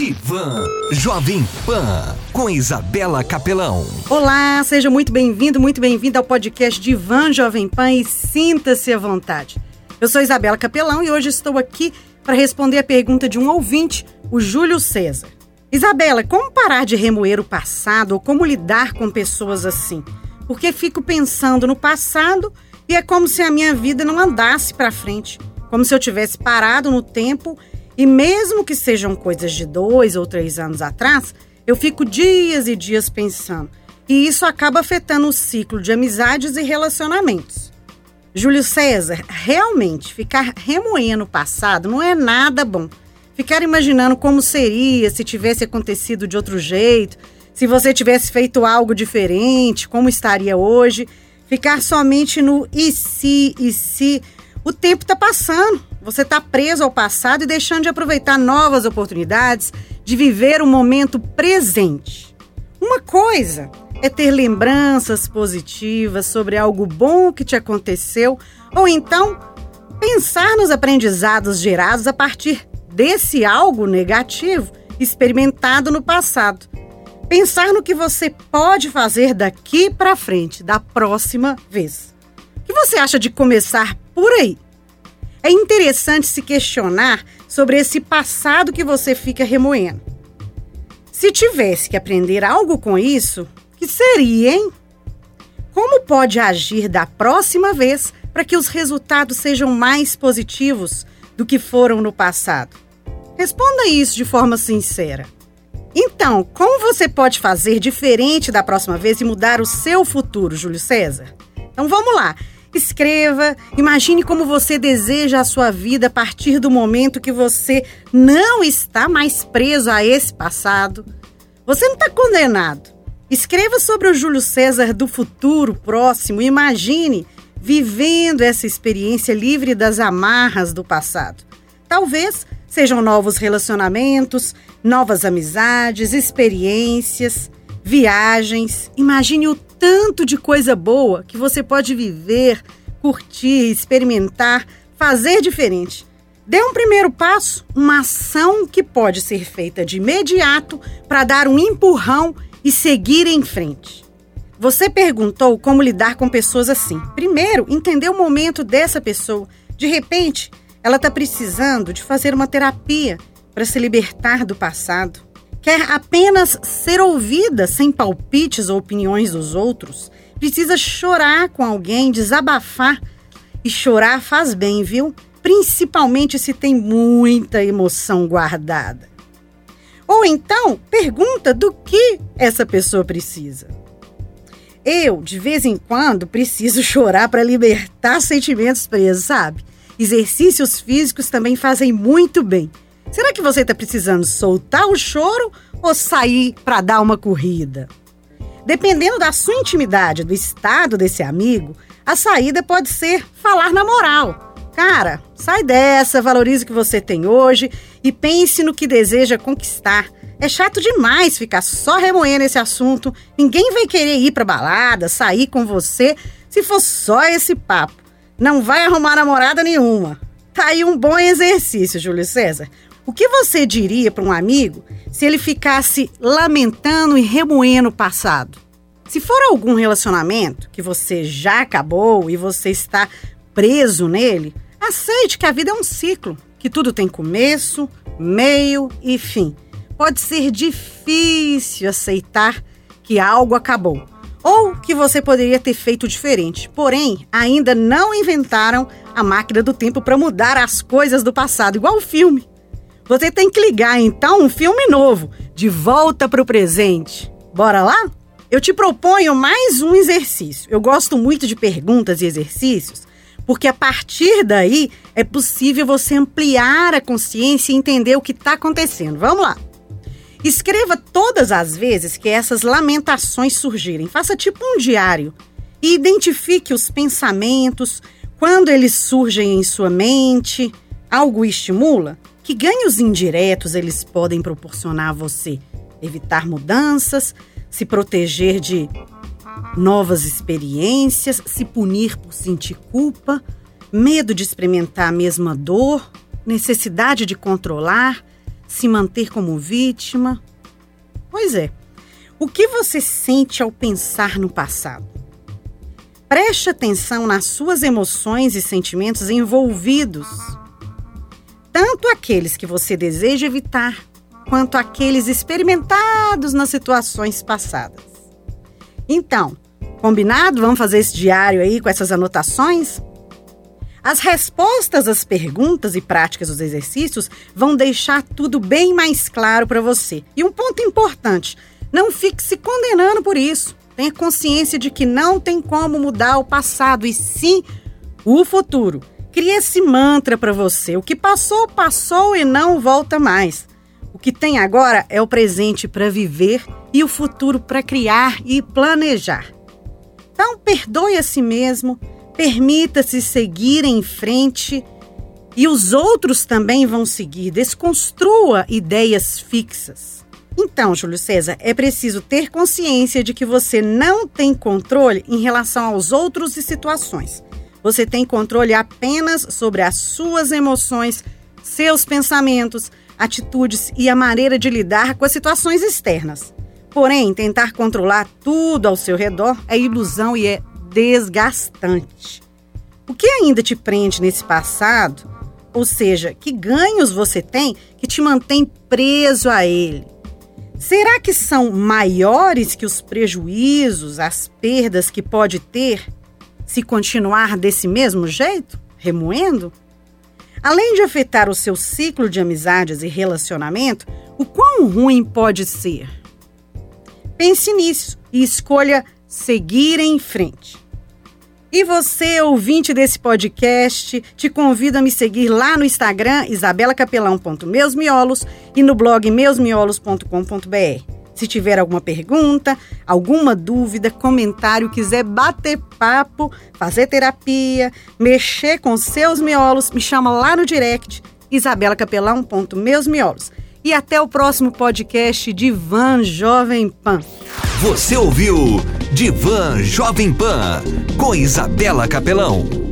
Divan Jovem Pan com Isabela Capelão. Olá, seja muito bem-vindo, muito bem-vinda ao podcast Divan Jovem Pan e sinta-se à vontade. Eu sou Isabela Capelão e hoje estou aqui para responder a pergunta de um ouvinte, o Júlio César. Isabela, como parar de remoer o passado ou como lidar com pessoas assim? Porque fico pensando no passado e é como se a minha vida não andasse para frente, como se eu tivesse parado no tempo e mesmo que sejam coisas de dois ou três anos atrás, eu fico dias e dias pensando. E isso acaba afetando o ciclo de amizades e relacionamentos. Júlio César, realmente, ficar remoendo o passado não é nada bom. Ficar imaginando como seria se tivesse acontecido de outro jeito, se você tivesse feito algo diferente, como estaria hoje. Ficar somente no e se, e se. O tempo está passando. Você está preso ao passado e deixando de aproveitar novas oportunidades, de viver o momento presente. Uma coisa é ter lembranças positivas sobre algo bom que te aconteceu, ou então pensar nos aprendizados gerados a partir desse algo negativo experimentado no passado. Pensar no que você pode fazer daqui para frente, da próxima vez. O que você acha de começar por aí? É interessante se questionar sobre esse passado que você fica remoendo. Se tivesse que aprender algo com isso, que seria, hein? Como pode agir da próxima vez para que os resultados sejam mais positivos do que foram no passado? Responda isso de forma sincera. Então, como você pode fazer diferente da próxima vez e mudar o seu futuro, Júlio César? Então vamos lá. Escreva, imagine como você deseja a sua vida a partir do momento que você não está mais preso a esse passado. Você não está condenado. Escreva sobre o Júlio César do futuro próximo. Imagine vivendo essa experiência livre das amarras do passado. Talvez sejam novos relacionamentos, novas amizades, experiências, viagens. Imagine o tanto de coisa boa que você pode viver, curtir, experimentar, fazer diferente. Dê um primeiro passo, uma ação que pode ser feita de imediato para dar um empurrão e seguir em frente. Você perguntou como lidar com pessoas assim. Primeiro, entender o momento dessa pessoa. De repente, ela está precisando de fazer uma terapia para se libertar do passado quer apenas ser ouvida sem palpites ou opiniões dos outros, precisa chorar com alguém, desabafar. E chorar faz bem, viu? Principalmente se tem muita emoção guardada. Ou então, pergunta do que essa pessoa precisa. Eu, de vez em quando, preciso chorar para libertar sentimentos presos, sabe? Exercícios físicos também fazem muito bem. Será que você está precisando soltar o choro ou sair para dar uma corrida? Dependendo da sua intimidade, do estado desse amigo, a saída pode ser falar na moral. Cara, sai dessa, valorize o que você tem hoje e pense no que deseja conquistar. É chato demais ficar só remoendo esse assunto. Ninguém vai querer ir para balada, sair com você, se for só esse papo. Não vai arrumar namorada nenhuma. Tá aí um bom exercício, Júlio César. O que você diria para um amigo se ele ficasse lamentando e remoendo o passado? Se for algum relacionamento que você já acabou e você está preso nele, aceite que a vida é um ciclo, que tudo tem começo, meio e fim. Pode ser difícil aceitar que algo acabou ou que você poderia ter feito diferente. Porém, ainda não inventaram a máquina do tempo para mudar as coisas do passado, igual o filme. Você tem que ligar então um filme novo, de volta para o presente. Bora lá? Eu te proponho mais um exercício. Eu gosto muito de perguntas e exercícios, porque a partir daí é possível você ampliar a consciência e entender o que está acontecendo. Vamos lá. Escreva todas as vezes que essas lamentações surgirem. Faça tipo um diário e identifique os pensamentos, quando eles surgem em sua mente, algo estimula. Que ganhos indiretos eles podem proporcionar a você? Evitar mudanças, se proteger de novas experiências, se punir por sentir culpa, medo de experimentar a mesma dor, necessidade de controlar, se manter como vítima? Pois é. O que você sente ao pensar no passado? Preste atenção nas suas emoções e sentimentos envolvidos, tanto aqueles que você deseja evitar, quanto aqueles experimentados nas situações passadas. Então, combinado? Vamos fazer esse diário aí com essas anotações? As respostas às perguntas e práticas dos exercícios vão deixar tudo bem mais claro para você. E um ponto importante: não fique se condenando por isso. Tenha consciência de que não tem como mudar o passado e sim o futuro. Crie esse mantra para você. O que passou, passou e não volta mais. O que tem agora é o presente para viver e o futuro para criar e planejar. Então, perdoe a si mesmo, permita-se seguir em frente e os outros também vão seguir. Desconstrua ideias fixas. Então, Júlio César, é preciso ter consciência de que você não tem controle em relação aos outros e situações. Você tem controle apenas sobre as suas emoções, seus pensamentos, atitudes e a maneira de lidar com as situações externas. Porém, tentar controlar tudo ao seu redor é ilusão e é desgastante. O que ainda te prende nesse passado? Ou seja, que ganhos você tem que te mantém preso a ele? Será que são maiores que os prejuízos, as perdas que pode ter se continuar desse mesmo jeito, remoendo? Além de afetar o seu ciclo de amizades e relacionamento, o quão ruim pode ser? Pense nisso e escolha seguir em frente. E você, ouvinte desse podcast, te convido a me seguir lá no Instagram, isabelacapelão.meusmiolos e no blog meusmiolos.com.br. Se tiver alguma pergunta, alguma dúvida, comentário, quiser bater papo, fazer terapia, mexer com seus miolos, me chama lá no direct, isabelacapelão.meusmiolos. E até o próximo podcast de Van Jovem Pan. Você ouviu Divan Jovem Pan com Isabela Capelão.